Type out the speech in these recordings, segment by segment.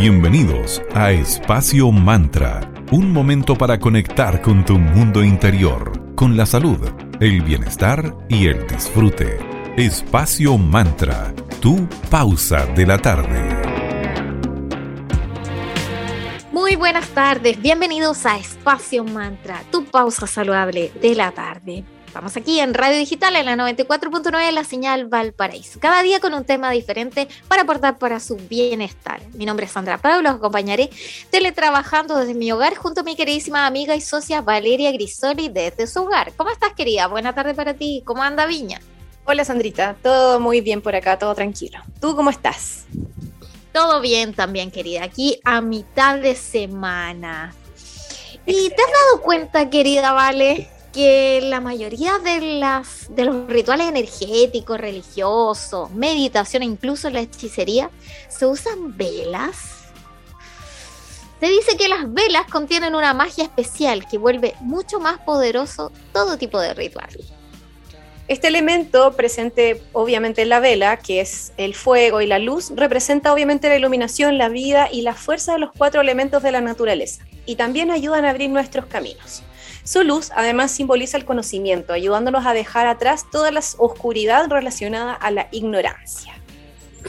Bienvenidos a Espacio Mantra, un momento para conectar con tu mundo interior, con la salud, el bienestar y el disfrute. Espacio Mantra, tu pausa de la tarde. Muy buenas tardes, bienvenidos a Espacio Mantra, tu pausa saludable de la tarde. Estamos aquí en Radio Digital en la 94.9 la señal Valparaíso. Cada día con un tema diferente para aportar para su bienestar. Mi nombre es Sandra Pablo, los acompañaré teletrabajando desde mi hogar junto a mi queridísima amiga y socia Valeria Grisoli desde su hogar. ¿Cómo estás, querida? Buena tarde para ti. ¿Cómo anda Viña? Hola, Sandrita. Todo muy bien por acá, todo tranquilo. ¿Tú cómo estás? Todo bien también, querida. Aquí a mitad de semana. ¿Y te has dado cuenta, querida Vale, que la mayoría de, las, de los rituales energéticos, religiosos, meditación e incluso la hechicería, se usan velas. Se dice que las velas contienen una magia especial que vuelve mucho más poderoso todo tipo de ritual. Este elemento presente obviamente en la vela, que es el fuego y la luz, representa obviamente la iluminación, la vida y la fuerza de los cuatro elementos de la naturaleza y también ayudan a abrir nuestros caminos. Su luz además simboliza el conocimiento, ayudándonos a dejar atrás toda la oscuridad relacionada a la ignorancia.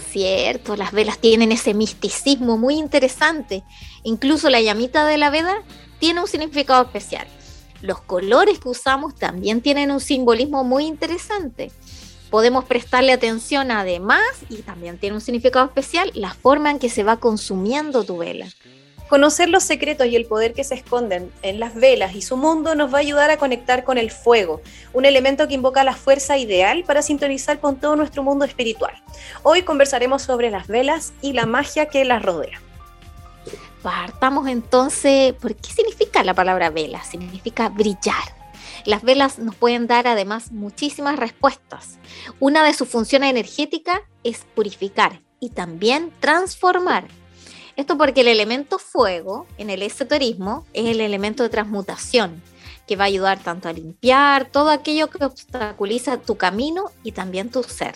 Cierto, las velas tienen ese misticismo muy interesante. Incluso la llamita de la vela tiene un significado especial. Los colores que usamos también tienen un simbolismo muy interesante. Podemos prestarle atención además, y también tiene un significado especial, la forma en que se va consumiendo tu vela. Conocer los secretos y el poder que se esconden en las velas y su mundo nos va a ayudar a conectar con el fuego, un elemento que invoca la fuerza ideal para sintonizar con todo nuestro mundo espiritual. Hoy conversaremos sobre las velas y la magia que las rodea. Partamos entonces, ¿por qué significa la palabra vela? Significa brillar. Las velas nos pueden dar además muchísimas respuestas. Una de sus funciones energéticas es purificar y también transformar esto porque el elemento fuego en el esoterismo es el elemento de transmutación, que va a ayudar tanto a limpiar todo aquello que obstaculiza tu camino y también tu ser.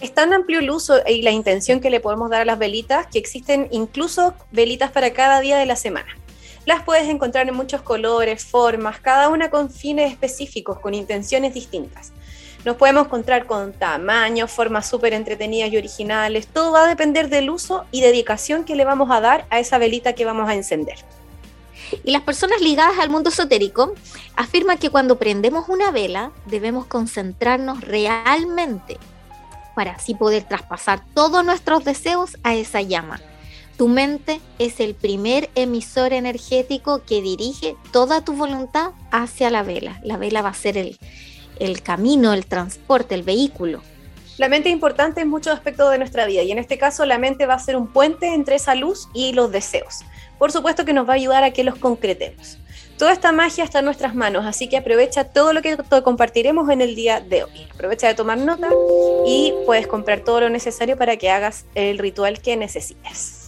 Es tan amplio el uso y la intención que le podemos dar a las velitas que existen incluso velitas para cada día de la semana. Las puedes encontrar en muchos colores, formas, cada una con fines específicos, con intenciones distintas. Nos podemos encontrar con tamaños, formas súper entretenidas y originales. Todo va a depender del uso y dedicación que le vamos a dar a esa velita que vamos a encender. Y las personas ligadas al mundo esotérico afirman que cuando prendemos una vela debemos concentrarnos realmente para así poder traspasar todos nuestros deseos a esa llama. Tu mente es el primer emisor energético que dirige toda tu voluntad hacia la vela. La vela va a ser el, el camino, el transporte, el vehículo. La mente es importante en muchos aspectos de nuestra vida y en este caso la mente va a ser un puente entre esa luz y los deseos. Por supuesto que nos va a ayudar a que los concretemos. Toda esta magia está en nuestras manos, así que aprovecha todo lo que compartiremos en el día de hoy. Aprovecha de tomar nota y puedes comprar todo lo necesario para que hagas el ritual que necesites.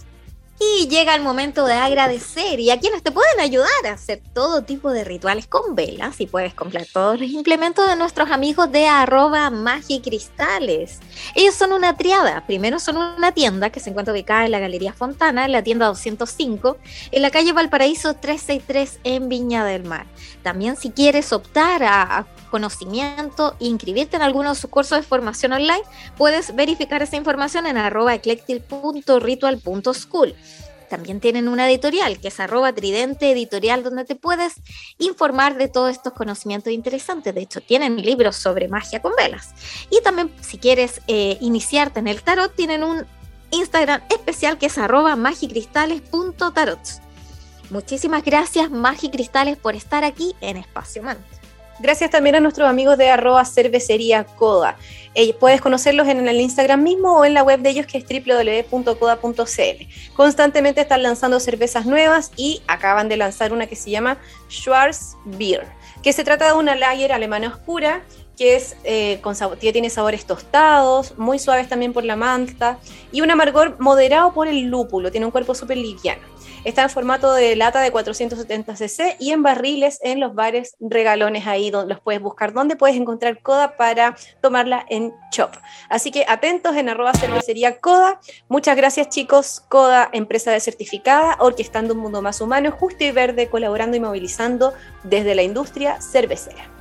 Y llega el momento de agradecer y a quienes te pueden ayudar a hacer todo tipo de rituales con velas y puedes comprar todos los implementos de nuestros amigos de arroba magicristales. Ellos son una triada. Primero son una tienda que se encuentra ubicada en la Galería Fontana, en la tienda 205, en la calle Valparaíso 363 en Viña del Mar. También si quieres optar a, conocimiento inscribirte en alguno de sus cursos de formación online, puedes verificar esa información en arroba eclectil.ritual.school. También tienen una editorial que es arroba tridente editorial donde te puedes informar de todos estos conocimientos interesantes. De hecho, tienen libros sobre magia con velas. Y también si quieres eh, iniciarte en el tarot, tienen un Instagram especial que es arroba magicristales.tarots. Muchísimas gracias Magicristales por estar aquí en Espacio Mantra. Gracias también a nuestros amigos de arroba cervecería coda. Eh, puedes conocerlos en el Instagram mismo o en la web de ellos que es www.coda.cl. Constantemente están lanzando cervezas nuevas y acaban de lanzar una que se llama Schwarz Beer, que se trata de una lager alemana oscura que es, eh, con tiene sabores tostados, muy suaves también por la malta y un amargor moderado por el lúpulo, tiene un cuerpo súper liviano. Está en formato de lata de 470 cc y en barriles en los bares regalones ahí donde los puedes buscar, donde puedes encontrar Coda para tomarla en Chop. Así que atentos en arroba cervecería Coda. Muchas gracias chicos. Coda, empresa de certificada, orquestando un mundo más humano, justo y verde, colaborando y movilizando desde la industria cervecera.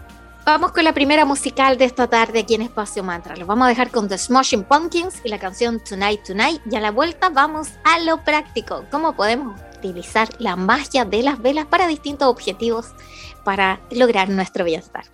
Vamos con la primera musical de esta tarde aquí en Espacio Mantra. Los vamos a dejar con The Smashing Pumpkins y la canción Tonight Tonight. Y a la vuelta vamos a lo práctico. ¿Cómo podemos utilizar la magia de las velas para distintos objetivos para lograr nuestro bienestar?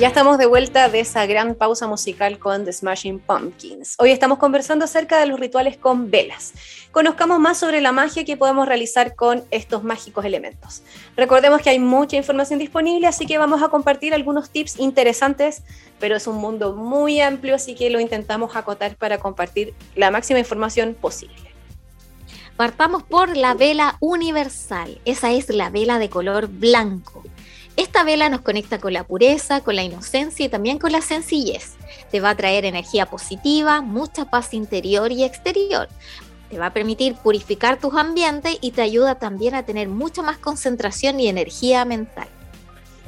Ya estamos de vuelta de esa gran pausa musical con The Smashing Pumpkins. Hoy estamos conversando acerca de los rituales con velas. Conozcamos más sobre la magia que podemos realizar con estos mágicos elementos. Recordemos que hay mucha información disponible, así que vamos a compartir algunos tips interesantes, pero es un mundo muy amplio, así que lo intentamos acotar para compartir la máxima información posible. Partamos por la vela universal. Esa es la vela de color blanco. Esta vela nos conecta con la pureza, con la inocencia y también con la sencillez. Te va a traer energía positiva, mucha paz interior y exterior. Te va a permitir purificar tus ambientes y te ayuda también a tener mucha más concentración y energía mental.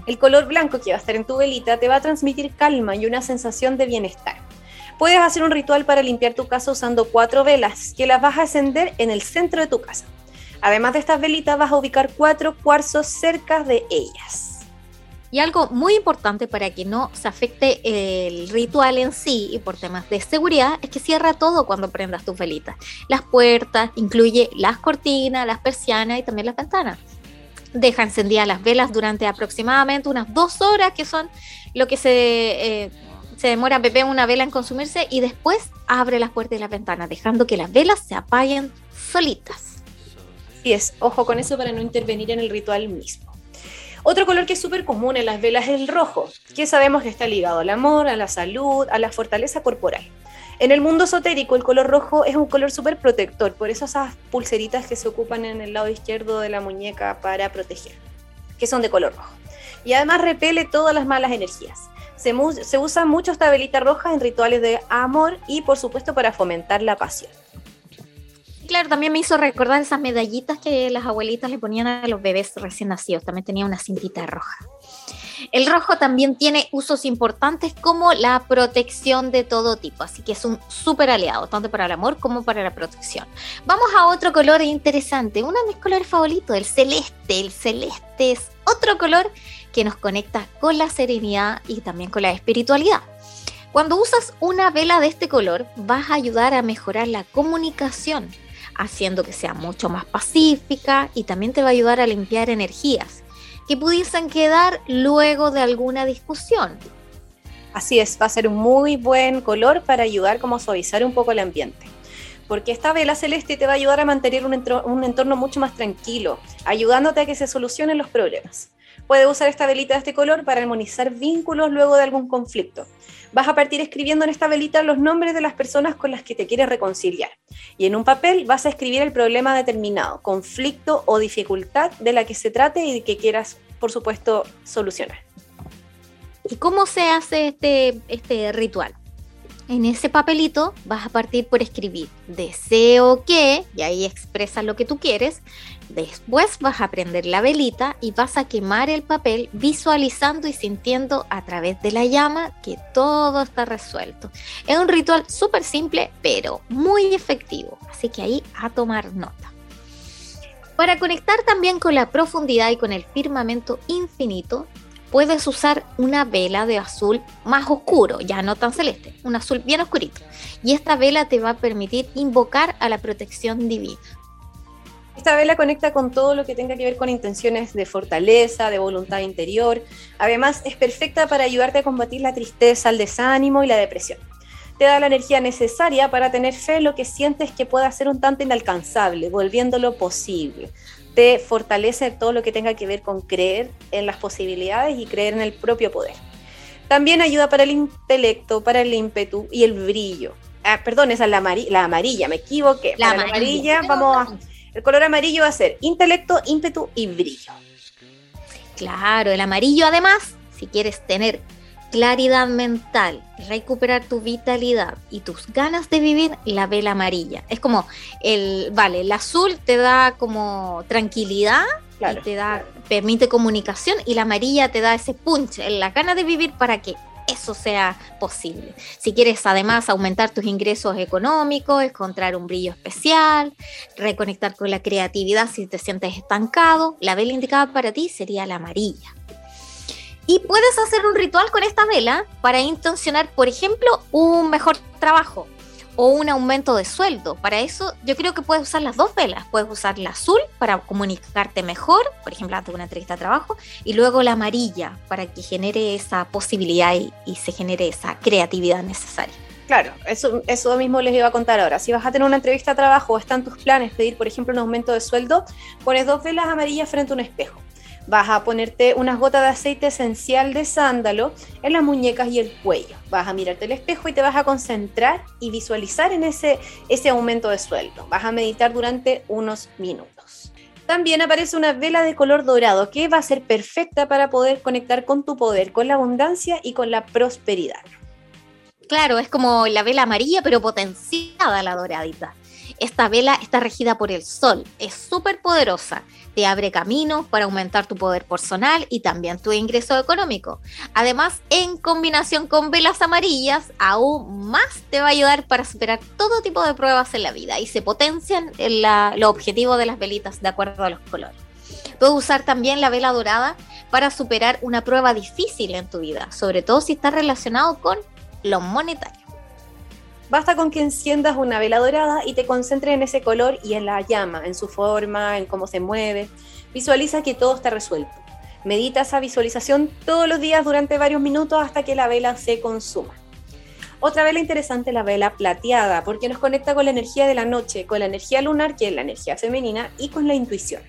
El color blanco que va a estar en tu velita te va a transmitir calma y una sensación de bienestar. Puedes hacer un ritual para limpiar tu casa usando cuatro velas que las vas a encender en el centro de tu casa. Además de estas velitas vas a ubicar cuatro cuarzos cerca de ellas. Y algo muy importante para que no se afecte el ritual en sí y por temas de seguridad es que cierra todo cuando prendas tus velitas. Las puertas, incluye las cortinas, las persianas y también las ventanas. Deja encendidas las velas durante aproximadamente unas dos horas, que son lo que se, eh, se demora una vela en consumirse, y después abre las puertas y las ventanas, dejando que las velas se apaguen solitas. Y es, ojo con eso para no intervenir en el ritual mismo. Otro color que es súper común en las velas es el rojo, que sabemos que está ligado al amor, a la salud, a la fortaleza corporal. En el mundo esotérico, el color rojo es un color súper protector, por eso esas pulseritas que se ocupan en el lado izquierdo de la muñeca para proteger, que son de color rojo. Y además repele todas las malas energías. Se, se usa mucho esta velita roja en rituales de amor y por supuesto para fomentar la pasión claro, también me hizo recordar esas medallitas que las abuelitas le ponían a los bebés recién nacidos. También tenía una cintita roja. El rojo también tiene usos importantes como la protección de todo tipo, así que es un súper aliado, tanto para el amor como para la protección. Vamos a otro color interesante, uno de mis colores favoritos, el celeste. El celeste es otro color que nos conecta con la serenidad y también con la espiritualidad. Cuando usas una vela de este color, vas a ayudar a mejorar la comunicación, haciendo que sea mucho más pacífica y también te va a ayudar a limpiar energías que pudiesen quedar luego de alguna discusión. Así es, va a ser un muy buen color para ayudar como a suavizar un poco el ambiente. Porque esta vela celeste te va a ayudar a mantener un, un entorno mucho más tranquilo, ayudándote a que se solucionen los problemas. Puedes usar esta velita de este color para armonizar vínculos luego de algún conflicto vas a partir escribiendo en esta velita los nombres de las personas con las que te quieres reconciliar. Y en un papel vas a escribir el problema determinado, conflicto o dificultad de la que se trate y que quieras, por supuesto, solucionar. ¿Y cómo se hace este, este ritual? En ese papelito vas a partir por escribir deseo que, y ahí expresas lo que tú quieres, Después vas a prender la velita y vas a quemar el papel visualizando y sintiendo a través de la llama que todo está resuelto. Es un ritual súper simple pero muy efectivo, así que ahí a tomar nota. Para conectar también con la profundidad y con el firmamento infinito, puedes usar una vela de azul más oscuro, ya no tan celeste, un azul bien oscurito. Y esta vela te va a permitir invocar a la protección divina. Esta vela conecta con todo lo que tenga que ver con intenciones de fortaleza, de voluntad interior. Además, es perfecta para ayudarte a combatir la tristeza, el desánimo y la depresión. Te da la energía necesaria para tener fe en lo que sientes que pueda ser un tanto inalcanzable, volviéndolo posible. Te fortalece todo lo que tenga que ver con creer en las posibilidades y creer en el propio poder. También ayuda para el intelecto, para el ímpetu y el brillo. Ah, perdón, esa es la, amarilla, me equivoqué. La amarilla vamos a el color amarillo va a ser intelecto, ímpetu y brillo. Claro, el amarillo además, si quieres tener claridad mental, recuperar tu vitalidad y tus ganas de vivir, la vela amarilla. Es como el, vale, el azul te da como tranquilidad y te da, permite comunicación y la amarilla te da ese punch, la gana de vivir para que eso sea posible. Si quieres además aumentar tus ingresos económicos, encontrar un brillo especial, reconectar con la creatividad si te sientes estancado, la vela indicada para ti sería la amarilla. Y puedes hacer un ritual con esta vela para intencionar, por ejemplo, un mejor trabajo o un aumento de sueldo. Para eso yo creo que puedes usar las dos velas. Puedes usar la azul para comunicarte mejor, por ejemplo, ante una entrevista de trabajo, y luego la amarilla para que genere esa posibilidad y, y se genere esa creatividad necesaria. Claro, eso, eso mismo les iba a contar ahora. Si vas a tener una entrevista de trabajo o están tus planes pedir, por ejemplo, un aumento de sueldo, pones dos velas amarillas frente a un espejo. Vas a ponerte unas gotas de aceite esencial de sándalo en las muñecas y el cuello. Vas a mirarte el espejo y te vas a concentrar y visualizar en ese, ese aumento de sueldo. Vas a meditar durante unos minutos. También aparece una vela de color dorado que va a ser perfecta para poder conectar con tu poder, con la abundancia y con la prosperidad. Claro, es como la vela amarilla, pero potenciada la doradita. Esta vela está regida por el sol, es súper poderosa, te abre caminos para aumentar tu poder personal y también tu ingreso económico. Además, en combinación con velas amarillas, aún más te va a ayudar para superar todo tipo de pruebas en la vida y se potencian los objetivos de las velitas de acuerdo a los colores. Puedes usar también la vela dorada para superar una prueba difícil en tu vida, sobre todo si está relacionado con lo monetario. Basta con que enciendas una vela dorada y te concentres en ese color y en la llama, en su forma, en cómo se mueve. Visualiza que todo está resuelto. Medita esa visualización todos los días durante varios minutos hasta que la vela se consuma. Otra vela interesante es la vela plateada, porque nos conecta con la energía de la noche, con la energía lunar, que es la energía femenina, y con la intuición.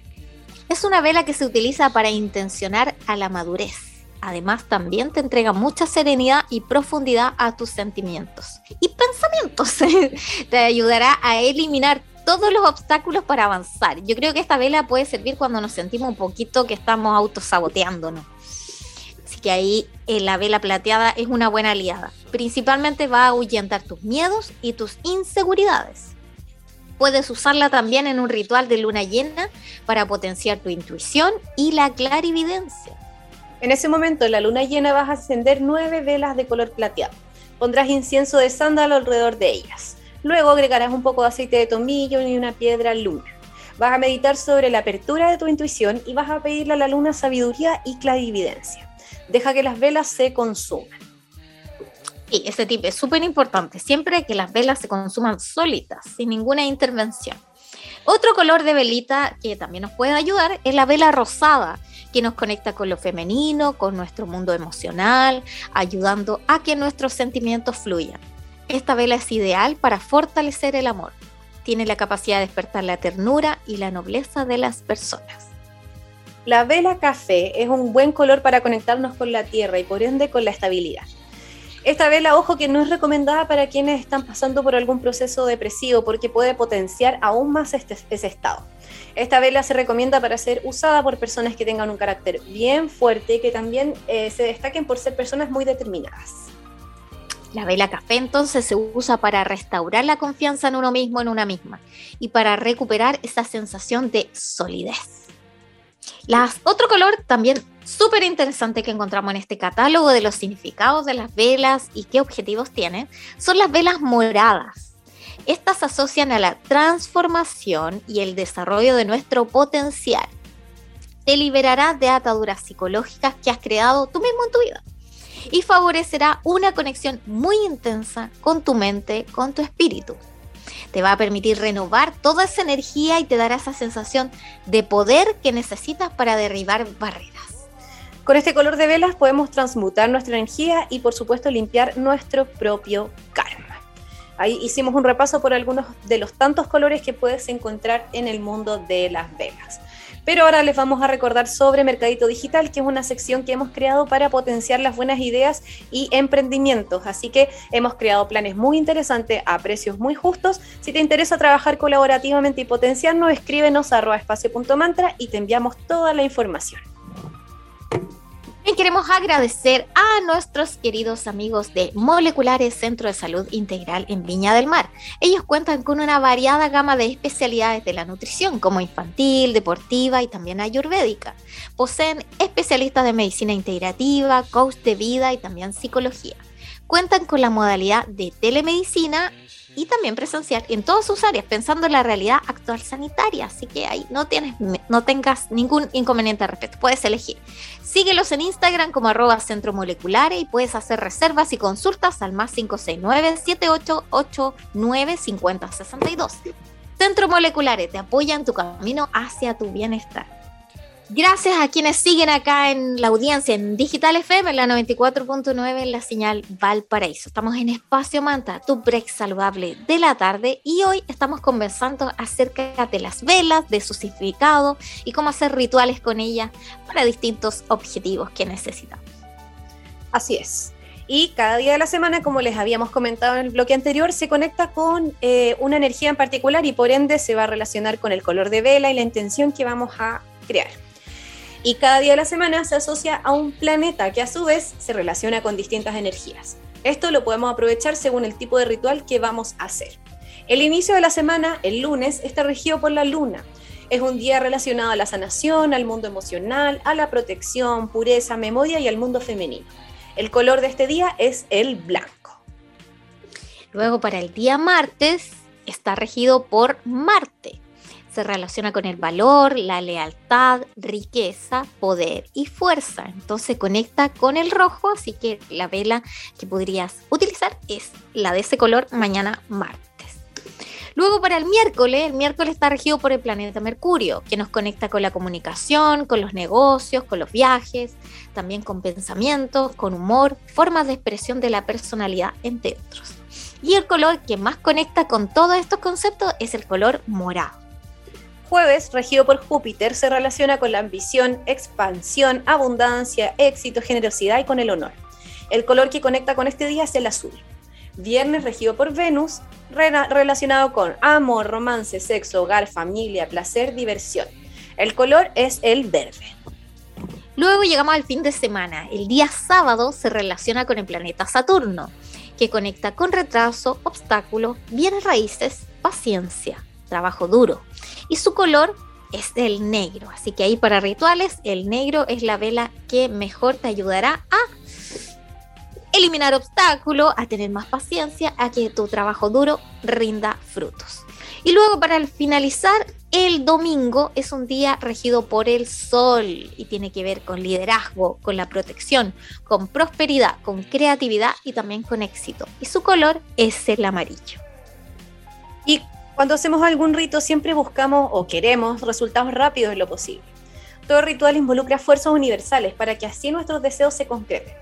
Es una vela que se utiliza para intencionar a la madurez Además, también te entrega mucha serenidad y profundidad a tus sentimientos y pensamientos. te ayudará a eliminar todos los obstáculos para avanzar. Yo creo que esta vela puede servir cuando nos sentimos un poquito que estamos autosaboteándonos. Así que ahí eh, la vela plateada es una buena aliada. Principalmente va a ahuyentar tus miedos y tus inseguridades. Puedes usarla también en un ritual de luna llena para potenciar tu intuición y la clarividencia. En ese momento, en la luna llena vas a encender nueve velas de color plateado. Pondrás incienso de sándalo alrededor de ellas. Luego agregarás un poco de aceite de tomillo y una piedra luna. Vas a meditar sobre la apertura de tu intuición y vas a pedirle a la luna sabiduría y clarividencia. Deja que las velas se consuman. Y ese tip es súper importante, siempre que las velas se consuman solitas, sin ninguna intervención. Otro color de velita que también nos puede ayudar es la vela rosada que nos conecta con lo femenino, con nuestro mundo emocional, ayudando a que nuestros sentimientos fluyan. Esta vela es ideal para fortalecer el amor. Tiene la capacidad de despertar la ternura y la nobleza de las personas. La vela café es un buen color para conectarnos con la tierra y por ende con la estabilidad. Esta vela, ojo, que no es recomendada para quienes están pasando por algún proceso depresivo porque puede potenciar aún más este, ese estado. Esta vela se recomienda para ser usada por personas que tengan un carácter bien fuerte y que también eh, se destaquen por ser personas muy determinadas. La vela café entonces se usa para restaurar la confianza en uno mismo, en una misma, y para recuperar esa sensación de solidez. Las, otro color también súper interesante que encontramos en este catálogo de los significados de las velas y qué objetivos tienen son las velas moradas. Estas se asocian a la transformación y el desarrollo de nuestro potencial. Te liberará de ataduras psicológicas que has creado tú mismo en tu vida y favorecerá una conexión muy intensa con tu mente, con tu espíritu te va a permitir renovar toda esa energía y te dará esa sensación de poder que necesitas para derribar barreras. Con este color de velas podemos transmutar nuestra energía y por supuesto limpiar nuestro propio karma. Ahí hicimos un repaso por algunos de los tantos colores que puedes encontrar en el mundo de las velas. Pero ahora les vamos a recordar sobre Mercadito Digital, que es una sección que hemos creado para potenciar las buenas ideas y emprendimientos. Así que hemos creado planes muy interesantes a precios muy justos. Si te interesa trabajar colaborativamente y potenciarnos, escríbenos a espacio.mantra y te enviamos toda la información. También queremos agradecer a nuestros queridos amigos de Moleculares Centro de Salud Integral en Viña del Mar. Ellos cuentan con una variada gama de especialidades de la nutrición, como infantil, deportiva y también ayurvédica. Poseen especialistas de medicina integrativa, coach de vida y también psicología. Cuentan con la modalidad de telemedicina y también presencial en todas sus áreas, pensando en la realidad actual sanitaria. Así que ahí no, tienes, no tengas ningún inconveniente al respecto. Puedes elegir. Síguelos en Instagram como arroba centro moleculares y puedes hacer reservas y consultas al más 569 7889 5062. Centro Moleculares te apoya en tu camino hacia tu bienestar. Gracias a quienes siguen acá en la audiencia en Digital FM, en la 94.9, en la señal Valparaíso. Estamos en Espacio Manta, tu break saludable de la tarde, y hoy estamos conversando acerca de las velas, de su significado y cómo hacer rituales con ellas para distintos objetivos que necesitamos. Así es. Y cada día de la semana, como les habíamos comentado en el bloque anterior, se conecta con eh, una energía en particular y por ende se va a relacionar con el color de vela y la intención que vamos a crear y cada día de la semana se asocia a un planeta que a su vez se relaciona con distintas energías. Esto lo podemos aprovechar según el tipo de ritual que vamos a hacer. El inicio de la semana, el lunes, está regido por la luna. Es un día relacionado a la sanación, al mundo emocional, a la protección, pureza, memoria y al mundo femenino. El color de este día es el blanco. Luego para el día martes está regido por Marte se relaciona con el valor, la lealtad, riqueza, poder y fuerza. Entonces conecta con el rojo, así que la vela que podrías utilizar es la de ese color mañana martes. Luego para el miércoles, el miércoles está regido por el planeta Mercurio, que nos conecta con la comunicación, con los negocios, con los viajes, también con pensamientos, con humor, formas de expresión de la personalidad, entre otros. Y el color que más conecta con todos estos conceptos es el color morado jueves, regido por Júpiter, se relaciona con la ambición, expansión, abundancia, éxito, generosidad y con el honor. El color que conecta con este día es el azul. Viernes, regido por Venus, relacionado con amor, romance, sexo, hogar, familia, placer, diversión. El color es el verde. Luego llegamos al fin de semana. El día sábado se relaciona con el planeta Saturno, que conecta con retraso, obstáculos, bienes raíces, paciencia, trabajo duro, y su color es el negro. Así que ahí para rituales, el negro es la vela que mejor te ayudará a eliminar obstáculos, a tener más paciencia, a que tu trabajo duro rinda frutos. Y luego para finalizar, el domingo es un día regido por el sol y tiene que ver con liderazgo, con la protección, con prosperidad, con creatividad y también con éxito. Y su color es el amarillo. Y cuando hacemos algún rito siempre buscamos o queremos resultados rápidos en lo posible. Todo ritual involucra fuerzas universales para que así nuestros deseos se concreten.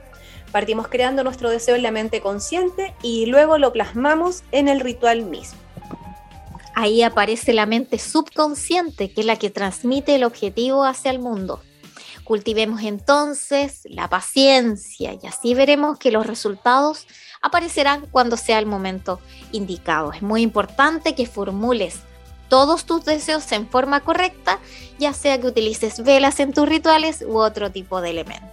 Partimos creando nuestro deseo en la mente consciente y luego lo plasmamos en el ritual mismo. Ahí aparece la mente subconsciente, que es la que transmite el objetivo hacia el mundo. Cultivemos entonces la paciencia y así veremos que los resultados aparecerán cuando sea el momento indicado. Es muy importante que formules todos tus deseos en forma correcta, ya sea que utilices velas en tus rituales u otro tipo de elemento.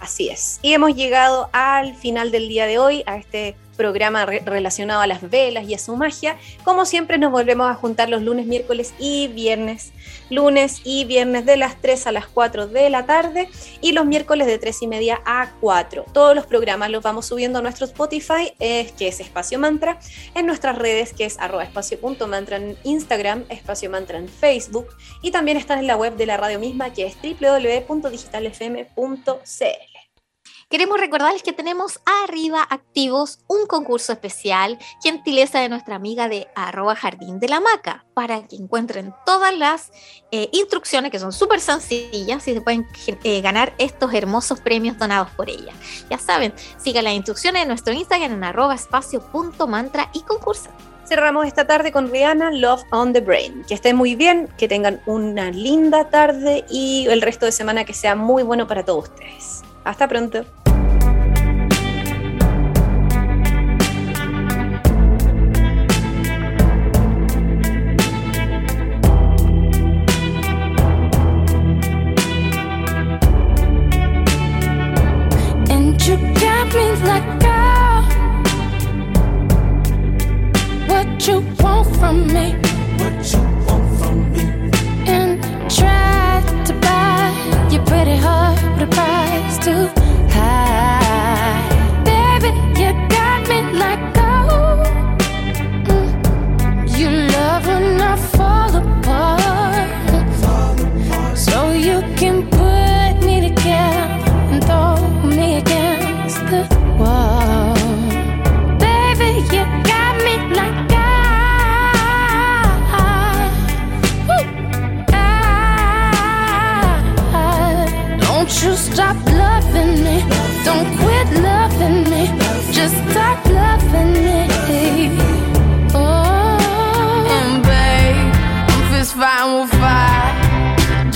Así es. Y hemos llegado al final del día de hoy, a este programa relacionado a las velas y a su magia. Como siempre nos volvemos a juntar los lunes, miércoles y viernes. Lunes y viernes de las 3 a las 4 de la tarde y los miércoles de 3 y media a 4. Todos los programas los vamos subiendo a nuestro Spotify, que es Espacio Mantra, en nuestras redes que es arroba espacio.mantra en Instagram, espacio mantra en Facebook y también están en la web de la radio misma que es www.digitalfm.cl. Queremos recordarles que tenemos arriba activos un concurso especial, gentileza de nuestra amiga de arroba jardín de la maca, para que encuentren todas las eh, instrucciones que son súper sencillas y se pueden eh, ganar estos hermosos premios donados por ella. Ya saben, sigan las instrucciones en nuestro Instagram en arroba espacio.mantra y concursa. Cerramos esta tarde con Rihanna, Love on the Brain. Que estén muy bien, que tengan una linda tarde y el resto de semana que sea muy bueno para todos ustedes. Hasta pronto.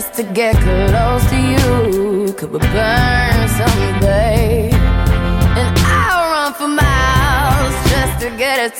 just to get close to you. Could we burn someday? And I'll run for miles just to get it.